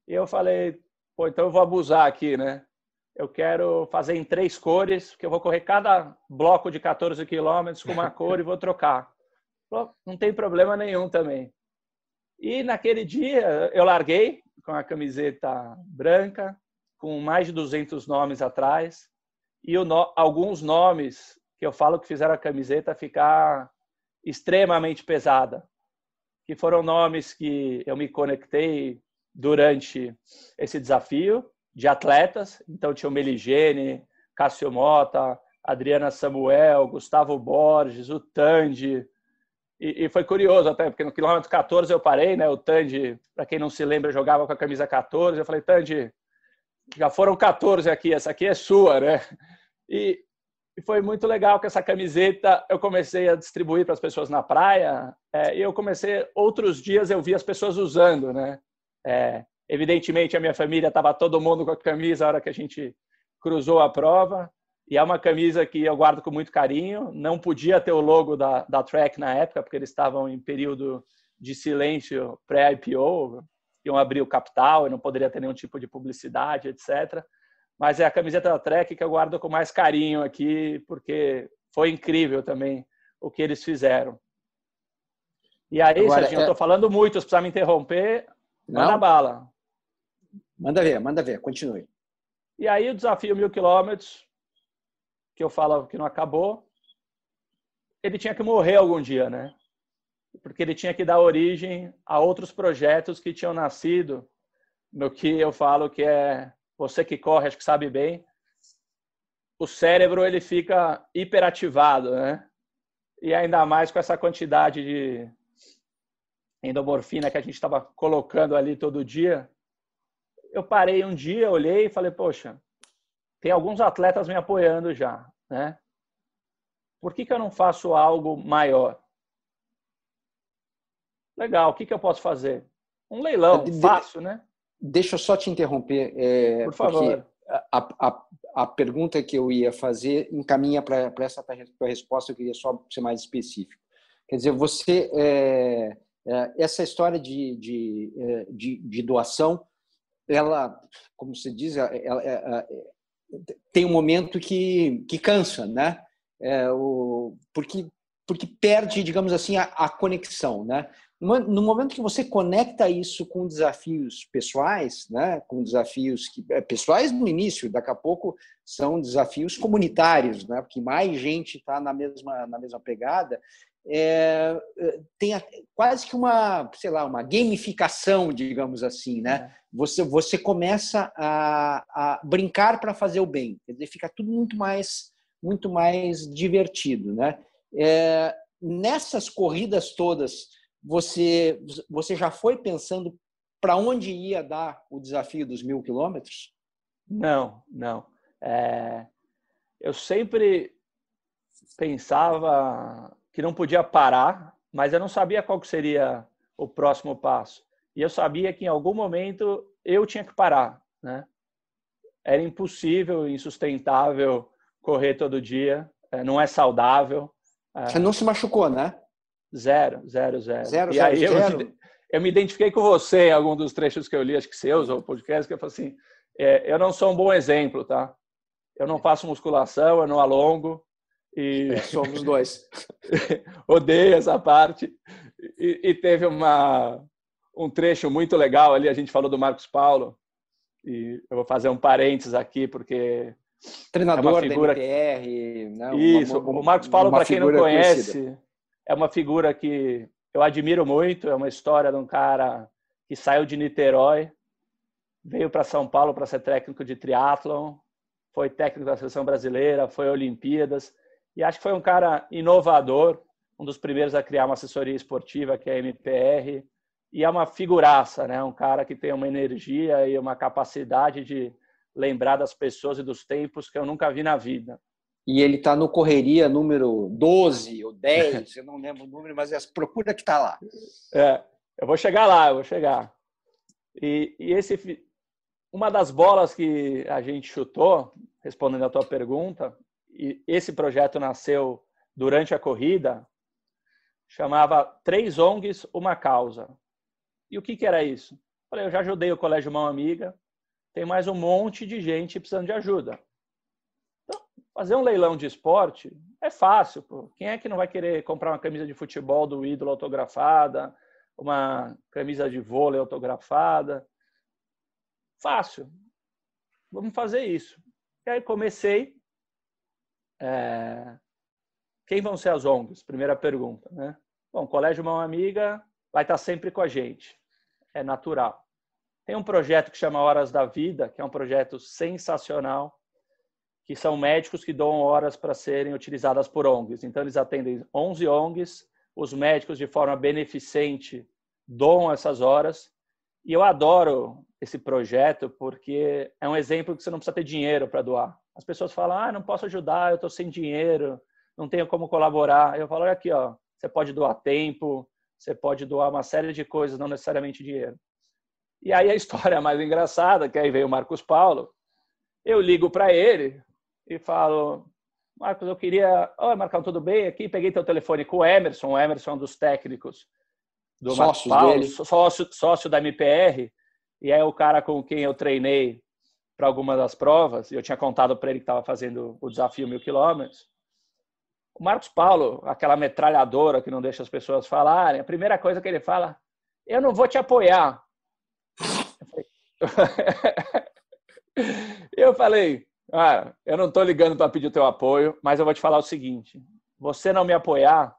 E eu falei, pô, então eu vou abusar aqui, né? Eu quero fazer em três cores, que eu vou correr cada bloco de 14 quilômetros com uma cor e vou trocar. Não tem problema nenhum também. E naquele dia eu larguei com a camiseta branca, com mais de 200 nomes atrás, e no, alguns nomes que eu falo que fizeram a camiseta ficar extremamente pesada, que foram nomes que eu me conectei durante esse desafio de atletas. Então tinha o Meligene, Cássio Mota, Adriana Samuel, Gustavo Borges, o Tandy, e, e, foi curioso até, porque no quilômetro 14 eu parei, né? O Tandy, para quem não se lembra, jogava com a camisa 14. Eu falei, Tandy, já foram 14 aqui, essa aqui é sua, né? E, e foi muito legal que essa camiseta eu comecei a distribuir para as pessoas na praia. É, e eu comecei, outros dias eu vi as pessoas usando, né? É, evidentemente, a minha família estava todo mundo com a camisa na hora que a gente cruzou a prova. E é uma camisa que eu guardo com muito carinho. Não podia ter o logo da, da Trek na época, porque eles estavam em período de silêncio pré-IPO, iam abrir o capital e não poderia ter nenhum tipo de publicidade, etc. Mas é a camiseta da Trek que eu guardo com mais carinho aqui, porque foi incrível também o que eles fizeram. E aí, Agora, Serginho, é... eu estou falando muito, se precisar me interromper, não. manda bala. Manda ver, manda ver, continue. E aí o desafio mil quilômetros, que eu falo que não acabou, ele tinha que morrer algum dia, né? Porque ele tinha que dar origem a outros projetos que tinham nascido no que eu falo que é você que corre, acho que sabe bem, o cérebro ele fica hiperativado, né? E ainda mais com essa quantidade de endomorfina que a gente estava colocando ali todo dia. Eu parei um dia, olhei e falei, poxa, tem alguns atletas me apoiando já, né? Por que, que eu não faço algo maior? Legal, o que, que eu posso fazer? Um leilão, de, fácil, né? Deixa eu só te interromper. É, Por favor. A, a, a, pergunta que eu ia fazer encaminha para essa tua resposta, eu queria só ser mais específico. Quer dizer, você, é, é, essa história de, de, de, de, doação, ela, como você diz, ela, ela, ela, tem um momento que, que cansa, né? É, o, porque, porque perde, digamos assim, a, a conexão, né? No momento que você conecta isso com desafios pessoais, né, com desafios que, é, pessoais no início, daqui a pouco são desafios comunitários, né, porque mais gente está na mesma, na mesma pegada, é, é tem quase que uma, sei lá, uma gamificação, digamos assim, né? É. Você, você começa a, a brincar para fazer o bem, quer dizer, fica tudo muito mais, muito mais divertido, né? É, nessas corridas todas você, você já foi pensando para onde ia dar o desafio dos mil quilômetros? Não, não. É, eu sempre pensava que não podia parar, mas eu não sabia qual seria o próximo passo. E eu sabia que em algum momento eu tinha que parar, né? Era impossível, insustentável correr todo dia, é, não é saudável. Você não se machucou, né? Zero, zero, zero. Zero, e zero, aí zero. Eu, eu me identifiquei com você em algum dos trechos que eu li, acho que seus ou podcast, que eu falei assim, é, eu não sou um bom exemplo, tá? Eu não faço musculação, eu não alongo. E é, somos dois. odeio essa parte. E, e, teve uma, um trecho muito legal ali, a gente falou do Marcos Paulo, e eu vou fazer um parênteses aqui, porque treinador é figura... da NPR. Né? Isso, uma, uma, o Marcos Paulo, para quem não conhece, conhecida é uma figura que eu admiro muito. É uma história de um cara que saiu de Niterói, veio para São Paulo para ser técnico de triatlon, foi técnico da seleção brasileira, foi Olimpíadas e acho que foi um cara inovador, um dos primeiros a criar uma assessoria esportiva que é a MPR e é uma figuraça, né? Um cara que tem uma energia e uma capacidade de lembrar das pessoas e dos tempos que eu nunca vi na vida e ele está no Correria número 12 ou 10, eu não lembro o número, mas é procura que está lá. É, eu vou chegar lá, eu vou chegar. E, e, esse, uma das bolas que a gente chutou, respondendo a tua pergunta, e esse projeto nasceu durante a corrida, chamava Três ONGs, Uma Causa. E o que, que era isso? Falei, eu já ajudei o Colégio Mão Amiga, tem mais um monte de gente precisando de ajuda. Fazer um leilão de esporte é fácil. Pô. Quem é que não vai querer comprar uma camisa de futebol do ídolo autografada, uma camisa de vôlei autografada? Fácil. Vamos fazer isso. E aí comecei. É... Quem vão ser as ONGs? Primeira pergunta. Né? Bom, Colégio Mão Amiga vai estar sempre com a gente. É natural. Tem um projeto que chama Horas da Vida, que é um projeto sensacional que são médicos que doam horas para serem utilizadas por ONGs. Então, eles atendem 11 ONGs, os médicos, de forma beneficente, doam essas horas. E eu adoro esse projeto porque é um exemplo que você não precisa ter dinheiro para doar. As pessoas falam, ah, não posso ajudar, eu estou sem dinheiro, não tenho como colaborar. Eu falo, olha aqui, ó, você pode doar tempo, você pode doar uma série de coisas, não necessariamente dinheiro. E aí a história mais engraçada, que aí veio o Marcos Paulo, eu ligo para ele, e falo, Marcos, eu queria. Oi, Marcão, tudo bem? Aqui peguei teu telefone com o Emerson, o Emerson é um dos técnicos do Sócios Paulo, dele. Sócio, sócio da MPR, e é o cara com quem eu treinei para algumas das provas, e eu tinha contado para ele que estava fazendo o desafio mil quilômetros. O Marcos Paulo, aquela metralhadora que não deixa as pessoas falarem, a primeira coisa que ele fala, eu não vou te apoiar. Eu falei, ah, eu não estou ligando para pedir o teu apoio, mas eu vou te falar o seguinte: você não me apoiar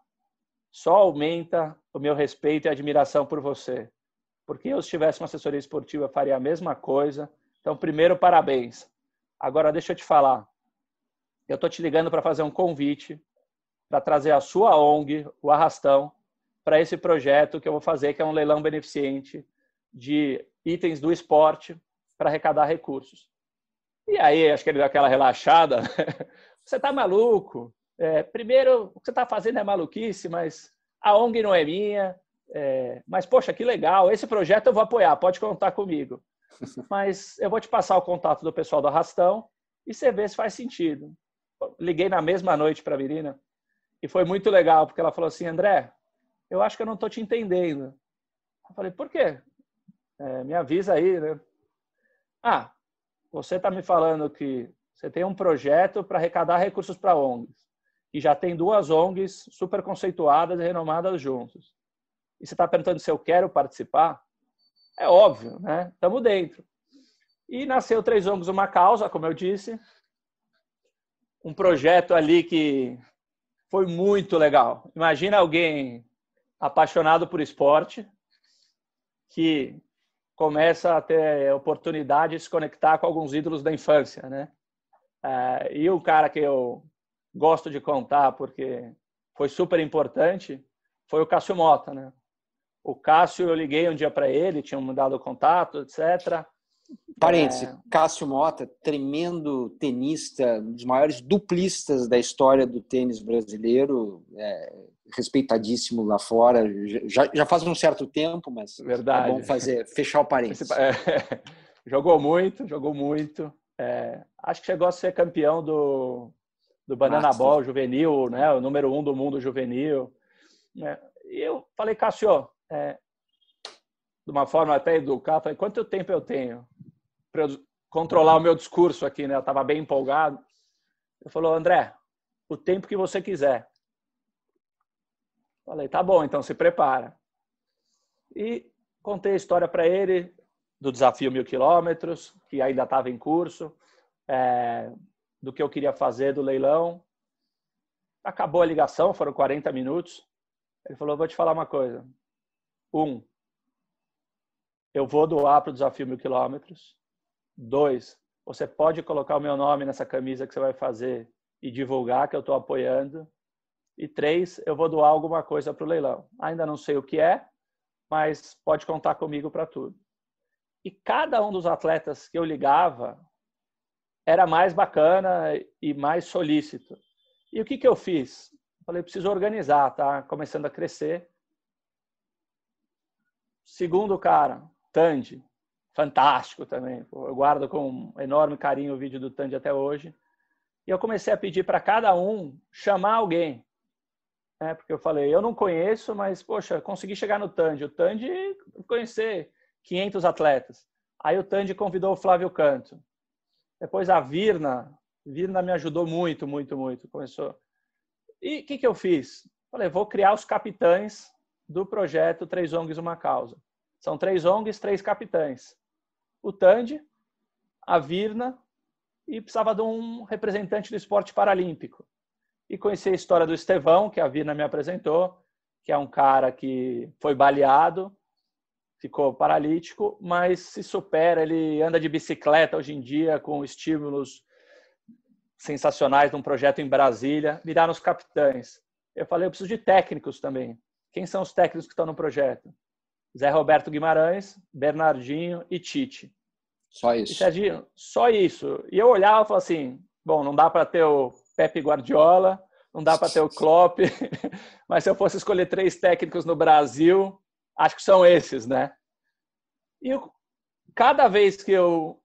só aumenta o meu respeito e admiração por você. Porque eu, se tivesse uma assessoria esportiva, faria a mesma coisa. Então, primeiro, parabéns. Agora, deixa eu te falar. Eu estou te ligando para fazer um convite para trazer a sua ONG, o Arrastão, para esse projeto que eu vou fazer, que é um leilão beneficente de itens do esporte para arrecadar recursos. E aí, acho que ele deu aquela relaxada. você está maluco? É, primeiro, o que você está fazendo é maluquice, mas a ONG não é minha. É, mas, poxa, que legal. Esse projeto eu vou apoiar, pode contar comigo. Mas eu vou te passar o contato do pessoal do Arrastão e você vê se faz sentido. Liguei na mesma noite para a Virina e foi muito legal, porque ela falou assim: André, eu acho que eu não estou te entendendo. Eu falei: por quê? É, me avisa aí, né? Ah, você está me falando que você tem um projeto para arrecadar recursos para ONGs, e já tem duas ONGs super conceituadas e renomadas juntos. E você está perguntando se eu quero participar? É óbvio, né? Estamos dentro. E nasceu Três ONGs Uma Causa, como eu disse. Um projeto ali que foi muito legal. Imagina alguém apaixonado por esporte, que começa a ter oportunidade de se conectar com alguns ídolos da infância, né? É, e o cara que eu gosto de contar, porque foi super importante, foi o Cássio Mota, né? O Cássio, eu liguei um dia para ele, tinha me dado contato, etc. Parênteses, é... Cássio Mota, tremendo tenista, um dos maiores duplistas da história do tênis brasileiro, é, respeitadíssimo lá fora. Já, já faz um certo tempo, mas Verdade. é bom fazer, fechar o parênteses. É, jogou muito, jogou muito. É, acho que chegou a ser campeão do, do Banana. Ball juvenil, né? o número um do mundo juvenil. Né? E eu falei, Cássio, é, de uma forma até educada, falei, quanto tempo eu tenho para controlar o meu discurso aqui? Né? Eu estava bem empolgado. Ele falou, André, o tempo que você quiser. Falei, tá bom, então se prepara. E contei a história para ele do desafio mil quilômetros, que ainda estava em curso, é, do que eu queria fazer do leilão. Acabou a ligação, foram 40 minutos. Ele falou: Vou te falar uma coisa. Um, eu vou doar para o desafio mil quilômetros. Dois, você pode colocar o meu nome nessa camisa que você vai fazer e divulgar que eu estou apoiando. E três, eu vou doar alguma coisa para o leilão. Ainda não sei o que é, mas pode contar comigo para tudo. E cada um dos atletas que eu ligava era mais bacana e mais solícito. E o que, que eu fiz? Falei, preciso organizar, tá começando a crescer. Segundo cara, Tandy, fantástico também. Eu guardo com enorme carinho o vídeo do Tandy até hoje. E eu comecei a pedir para cada um chamar alguém né? Porque eu falei, eu não conheço, mas, poxa, consegui chegar no Tandy. O Tandy, conhecer 500 atletas. Aí o Tandy convidou o Flávio Canto. Depois a Virna, Virna me ajudou muito, muito, muito. Começou. E o que, que eu fiz? Falei, vou criar os capitães do projeto Três ONGs Uma Causa. São três ONGs, três capitães. O Tandy, a Virna e precisava de um representante do esporte paralímpico e conheci a história do Estevão, que a Vina me apresentou, que é um cara que foi baleado, ficou paralítico, mas se supera, ele anda de bicicleta hoje em dia com estímulos sensacionais de um projeto em Brasília, viraram os capitães. Eu falei, eu preciso de técnicos também. Quem são os técnicos que estão no projeto? Zé Roberto Guimarães, Bernardinho e Tite. Só isso. E, Serginho, só isso. E eu olhava e falava assim, bom, não dá para ter o Pepe Guardiola, não dá para ter o Klopp, mas se eu fosse escolher três técnicos no Brasil, acho que são esses, né? E eu, cada vez que eu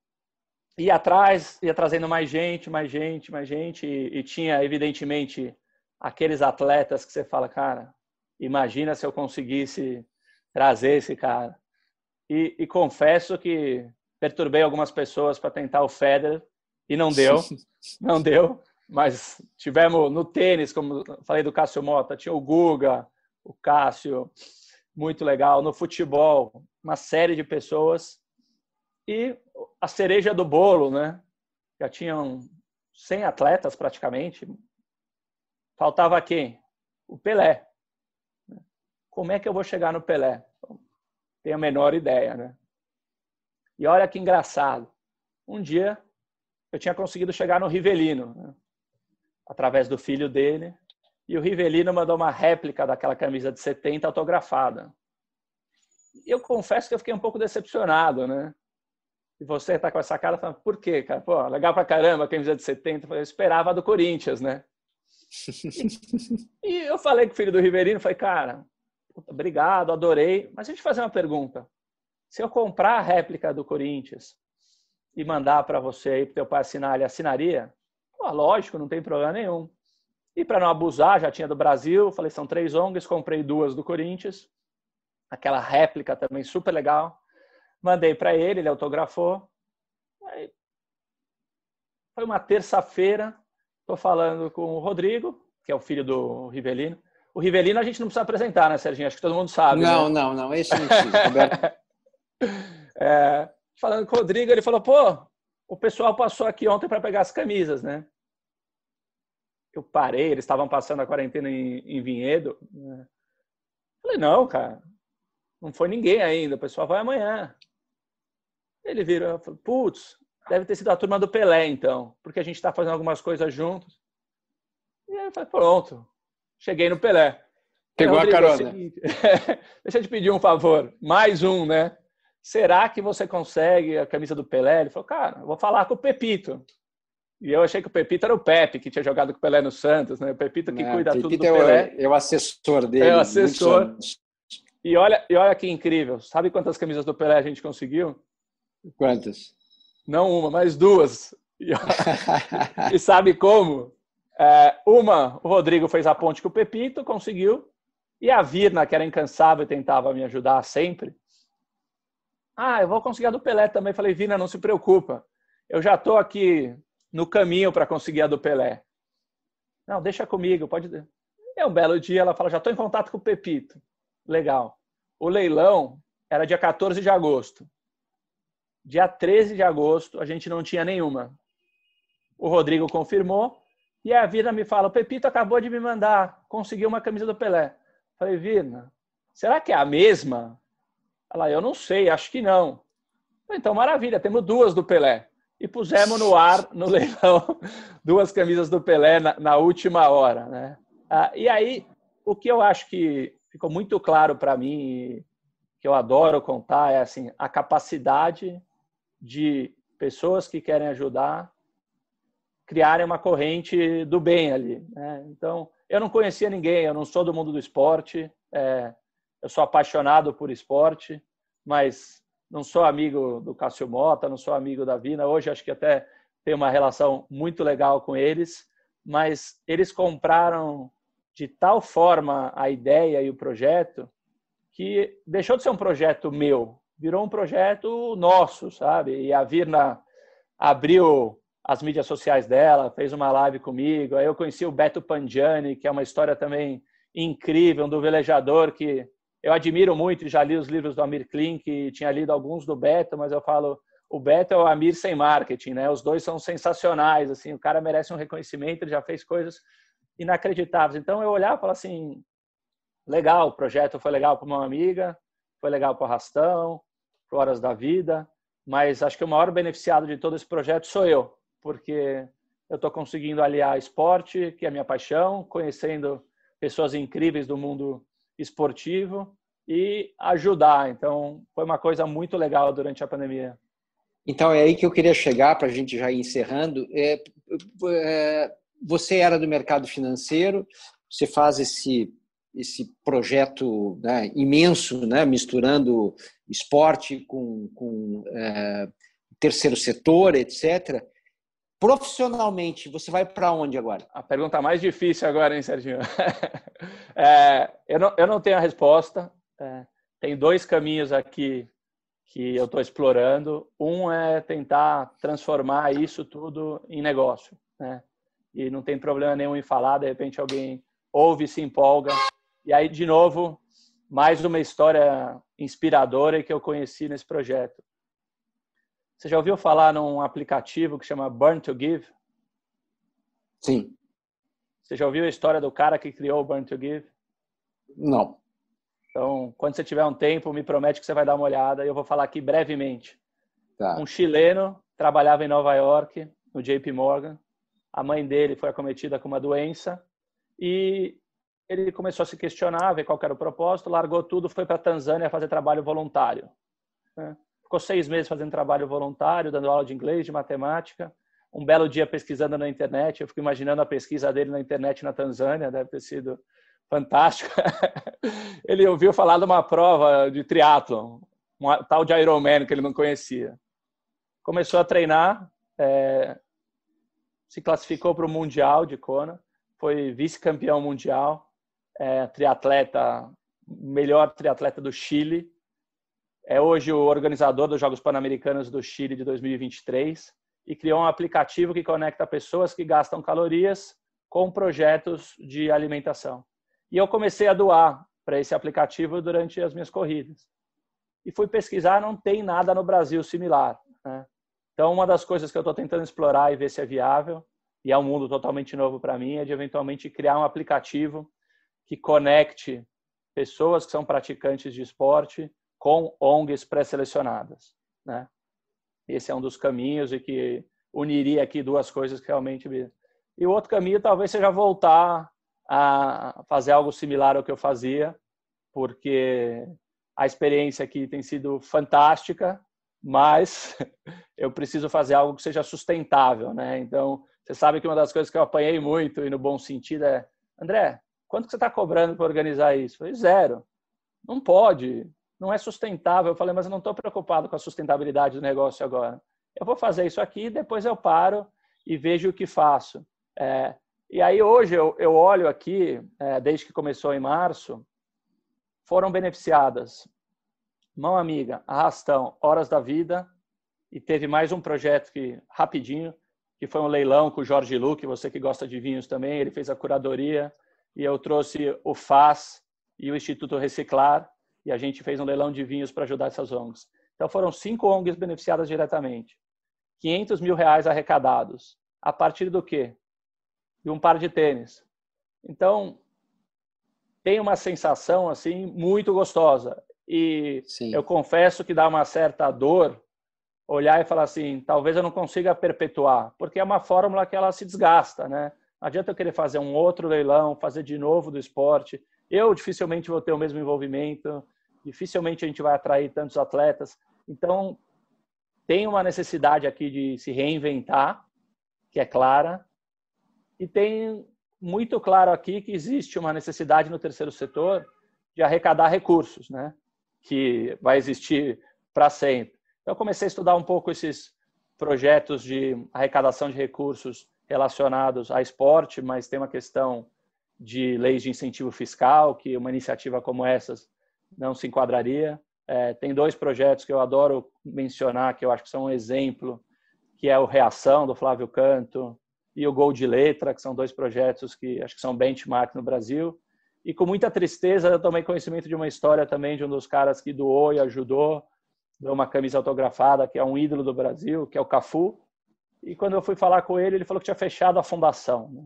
ia atrás, ia trazendo mais gente, mais gente, mais gente, e, e, tinha, evidentemente, aqueles atletas que você fala, cara, imagina se eu conseguisse trazer esse cara. E, e confesso que perturbei algumas pessoas para tentar o Federer, e não deu, não deu, mas tivemos no tênis, como falei do Cássio Mota, tinha o Guga, o Cássio, muito legal, no futebol, uma série de pessoas, e a cereja do bolo, né? Já tinham 100 atletas praticamente. Faltava quem? O Pelé. Como é que eu vou chegar no Pelé? Tenho a menor ideia, né? E olha que engraçado. Um dia eu tinha conseguido chegar no Rivelino, né? através do filho dele, e o Rivelino mandou uma réplica daquela camisa de 70 autografada. Eu confesso que eu fiquei um pouco decepcionado, né? E você tá com essa cara, falando, por quê, cara? Pô, legal pra caramba, camisa de 70. Eu esperava do Corinthians, né? e, eu falei com o filho do Riverino, falei, cara, obrigado, adorei. Mas a gente fazer uma pergunta. Se eu comprar a réplica do Corinthians e mandar para você aí, pro teu pai assinar, ele assinaria? Pô, lógico, não tem problema nenhum. E para não abusar, já tinha do Brasil, falei, são três ONGs, comprei duas do Corinthians. Aquela réplica também super legal. Mandei para ele, ele autografou. Aí, foi uma terça-feira, estou falando com o Rodrigo, que é o filho do Rivelino. O Rivelino a gente não precisa apresentar, né, Serginho? Acho que todo mundo sabe. Não, né? não, não, esse não precisa, Roberto. é, falando com o Rodrigo, ele falou, pô, o pessoal passou aqui ontem para pegar as camisas, né? Eu parei, eles estavam passando a quarentena em, em Vinhedo. Né? Falei, não, cara, não foi ninguém ainda, o pessoal vai amanhã. Ele virou e falou: Putz, deve ter sido a turma do Pelé, então, porque a gente está fazendo algumas coisas juntos. E aí eu falei: Pronto, cheguei no Pelé. Pegou a carona. É deixa eu te pedir um favor, mais um, né? Será que você consegue a camisa do Pelé? Ele falou: Cara, eu vou falar com o Pepito. E eu achei que o Pepito era o Pepe, que tinha jogado com o Pelé no Santos, né? O Pepito que Não, cuida Pepito tudo do é Pelé. O, é o assessor dele. É o assessor. E olha, e olha que incrível. Sabe quantas camisas do Pelé a gente conseguiu? Quantas? Não uma, mas duas. E, sabe como? É, uma, o Rodrigo fez a ponte com o Pepito, conseguiu. E a Virna, que era incansável e tentava me ajudar sempre. Ah, eu vou conseguir a do Pelé também. Falei, Virna, não se preocupa. Eu já estou aqui no caminho para conseguir a do Pelé. Não, deixa comigo, pode. É um belo dia, ela fala, já estou em contato com o Pepito. Legal. O leilão era dia 14 de agosto. Dia 13 de agosto, a gente não tinha nenhuma. O Rodrigo confirmou e a Virna me fala: o Pepito acabou de me mandar, conseguiu uma camisa do Pelé. Falei, Virna, será que é a mesma? Ela, eu não sei, acho que não. Então, maravilha, temos duas do Pelé. E pusemos no ar, no leilão, duas camisas do Pelé na, na última hora. Né? Ah, e aí, o que eu acho que ficou muito claro para mim, que eu adoro contar, é assim, a capacidade de pessoas que querem ajudar criarem uma corrente do bem ali. Né? Então, eu não conhecia ninguém, eu não sou do mundo do esporte, é, eu sou apaixonado por esporte, mas não sou amigo do Cássio Mota, não sou amigo da Vina. Hoje acho que até tenho uma relação muito legal com eles, mas eles compraram de tal forma a ideia e o projeto que deixou de ser um projeto meu, virou um projeto nosso, sabe? E a Virna abriu as mídias sociais dela, fez uma live comigo. Aí eu conheci o Beto Pandiani, que é uma história também incrível, um do velejador que eu admiro muito. Já li os livros do Amir Klink, tinha lido alguns do Beto, mas eu falo, o Beto é o Amir sem marketing, né? Os dois são sensacionais, assim, o cara merece um reconhecimento, ele já fez coisas inacreditáveis. Então eu olhava e falava assim, legal, o projeto foi legal para uma amiga, foi legal para o Rastão, para Horas da Vida, mas acho que o maior beneficiado de todo esse projeto sou eu, porque eu estou conseguindo aliar esporte, que é a minha paixão, conhecendo pessoas incríveis do mundo esportivo e ajudar. Então, foi uma coisa muito legal durante a pandemia. Então, é aí que eu queria chegar, para a gente já ir encerrando. É, é, você era do mercado financeiro, você faz esse esse projeto né, imenso, né, misturando esporte com, com é, terceiro setor, etc. Profissionalmente, você vai para onde agora? A pergunta mais difícil agora, hein, Serginho? é, eu, não, eu não tenho a resposta. É, tem dois caminhos aqui que eu estou explorando. Um é tentar transformar isso tudo em negócio, né? E não tem problema nenhum em falar. De repente alguém ouve, se empolga. E aí, de novo, mais uma história inspiradora que eu conheci nesse projeto. Você já ouviu falar num aplicativo que chama Burn to Give? Sim. Você já ouviu a história do cara que criou o Burn to Give? Não. Então, quando você tiver um tempo, me promete que você vai dar uma olhada e eu vou falar aqui brevemente. Tá. Um chileno trabalhava em Nova York, no JP Morgan. A mãe dele foi acometida com uma doença e ele começou a se questionar, ver qual era o propósito, largou tudo, foi para a Tanzânia fazer trabalho voluntário. Né? Ficou seis meses fazendo trabalho voluntário, dando aula de inglês, de matemática. Um belo dia pesquisando na internet, eu fico imaginando a pesquisa dele na internet na Tanzânia, deve ter sido fantástico. ele ouviu falar de uma prova de triatlon, um tal de Ironman que ele não conhecia. Começou a treinar, é, se classificou para o Mundial de Kona, foi vice-campeão mundial, é, triatleta, melhor triatleta do Chile, é hoje o organizador dos Jogos Pan-Americanos do Chile de 2023 e criou um aplicativo que conecta pessoas que gastam calorias com projetos de alimentação. E eu comecei a doar para esse aplicativo durante as minhas corridas. E fui pesquisar, não tem nada no Brasil similar. Né? Então, uma das coisas que eu estou tentando explorar e ver se é viável, e é um mundo totalmente novo para mim, é de eventualmente criar um aplicativo que conecte pessoas que são praticantes de esporte com ONGs pré-selecionadas, né? Esse é um dos caminhos e que uniria aqui duas coisas que realmente e o outro caminho talvez seja voltar a fazer algo similar ao que eu fazia, porque a experiência aqui tem sido fantástica, mas eu preciso fazer algo que seja sustentável, né? Então, você sabe que uma das coisas que eu apanhei muito e no bom sentido é, André, quanto que você está cobrando para organizar isso? Eu falei, zero. Não pode não é sustentável. Eu falei, mas eu não estou preocupado com a sustentabilidade do negócio agora. Eu vou fazer isso aqui, depois eu paro e vejo o que faço. É, e aí hoje eu, eu olho aqui, é, desde que começou em março, foram beneficiadas Mão Amiga, Arrastão, Horas da Vida, e teve mais um projeto que, rapidinho, que foi um leilão com o Jorge Luque, você que gosta de vinhos também, ele fez a curadoria, e eu trouxe o FAS e o Instituto Reciclar, e a gente fez um leilão de vinhos para ajudar essas ONGs. Então foram cinco ONGs beneficiadas diretamente. 500 mil reais arrecadados. A partir do quê? De um par de tênis. Então, tem uma sensação assim muito gostosa. E Sim. eu confesso que dá uma certa dor olhar e falar assim, talvez eu não consiga perpetuar, porque é uma fórmula que ela se desgasta, né? Não adianta eu querer fazer um outro leilão, fazer de novo do esporte. Eu dificilmente vou ter o mesmo envolvimento dificilmente a gente vai atrair tantos atletas. Então, tem uma necessidade aqui de se reinventar, que é clara, e tem muito claro aqui que existe uma necessidade no terceiro setor de arrecadar recursos, né? Que vai existir para sempre. Então, eu comecei a estudar um pouco esses projetos de arrecadação de recursos relacionados a esporte, mas tem uma questão de leis de incentivo fiscal, que uma iniciativa como essas não se enquadraria. É, tem dois projetos que eu adoro mencionar, que eu acho que são um exemplo, que é o Reação, do Flávio Canto, e o Gol de Letra, que são dois projetos que acho que são benchmark no Brasil. E com muita tristeza eu tomei conhecimento de uma história também de um dos caras que doou e ajudou, deu uma camisa autografada, que é um ídolo do Brasil, que é o Cafu. E quando eu fui falar com ele, ele falou que tinha fechado a fundação. Né?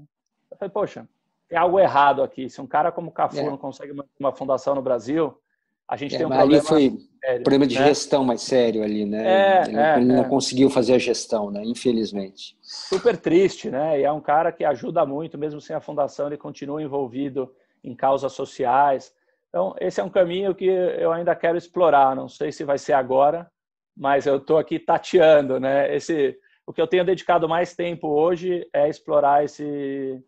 Eu falei, poxa, tem algo errado aqui. Se um cara como o Cafu é. não consegue manter uma fundação no Brasil, a gente é, tem um problema. Ali foi sério, problema de né? gestão mais sério ali, né? É, ele, é, ele não é. conseguiu fazer a gestão, né? Infelizmente. Super triste, né? E é um cara que ajuda muito, mesmo sem a fundação, ele continua envolvido em causas sociais. Então, esse é um caminho que eu ainda quero explorar. Não sei se vai ser agora, mas eu estou aqui tateando, né? Esse, o que eu tenho dedicado mais tempo hoje é explorar esse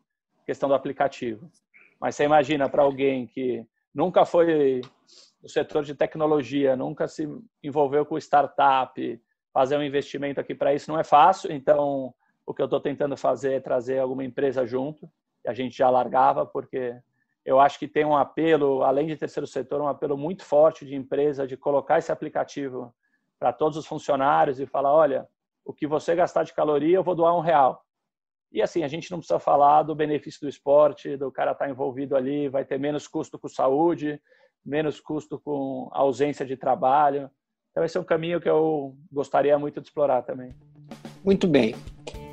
questão do aplicativo. Mas você imagina para alguém que nunca foi no setor de tecnologia, nunca se envolveu com startup, fazer um investimento aqui para isso não é fácil, então o que eu estou tentando fazer é trazer alguma empresa junto, a gente já largava, porque eu acho que tem um apelo, além de terceiro setor, um apelo muito forte de empresa de colocar esse aplicativo para todos os funcionários e falar, olha, o que você gastar de caloria, eu vou doar um real. E assim, a gente não precisa falar do benefício do esporte, do cara estar tá envolvido ali, vai ter menos custo com saúde, menos custo com ausência de trabalho. Então, esse é um caminho que eu gostaria muito de explorar também. Muito bem.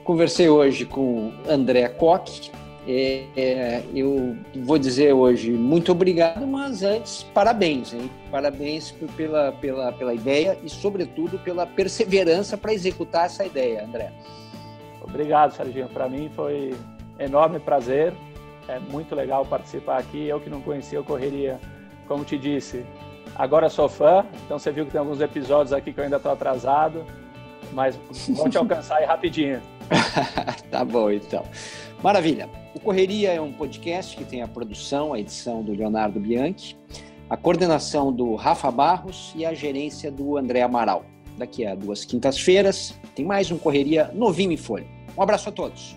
Conversei hoje com André Koch. É, é, eu vou dizer hoje muito obrigado, mas antes, parabéns, hein? Parabéns pela, pela, pela ideia e, sobretudo, pela perseverança para executar essa ideia, André. Obrigado, Serginho. Para mim foi enorme prazer. É muito legal participar aqui. Eu que não conhecia, eu correria, como te disse, Agora sou fã, então você viu que tem alguns episódios aqui que eu ainda estou atrasado, mas vou te alcançar aí rapidinho. tá bom, então. Maravilha. O Correria é um podcast que tem a produção, a edição do Leonardo Bianchi, a coordenação do Rafa Barros e a gerência do André Amaral. Daqui a duas quintas-feiras tem mais um Correria novinho em folha. Um abraço a todos.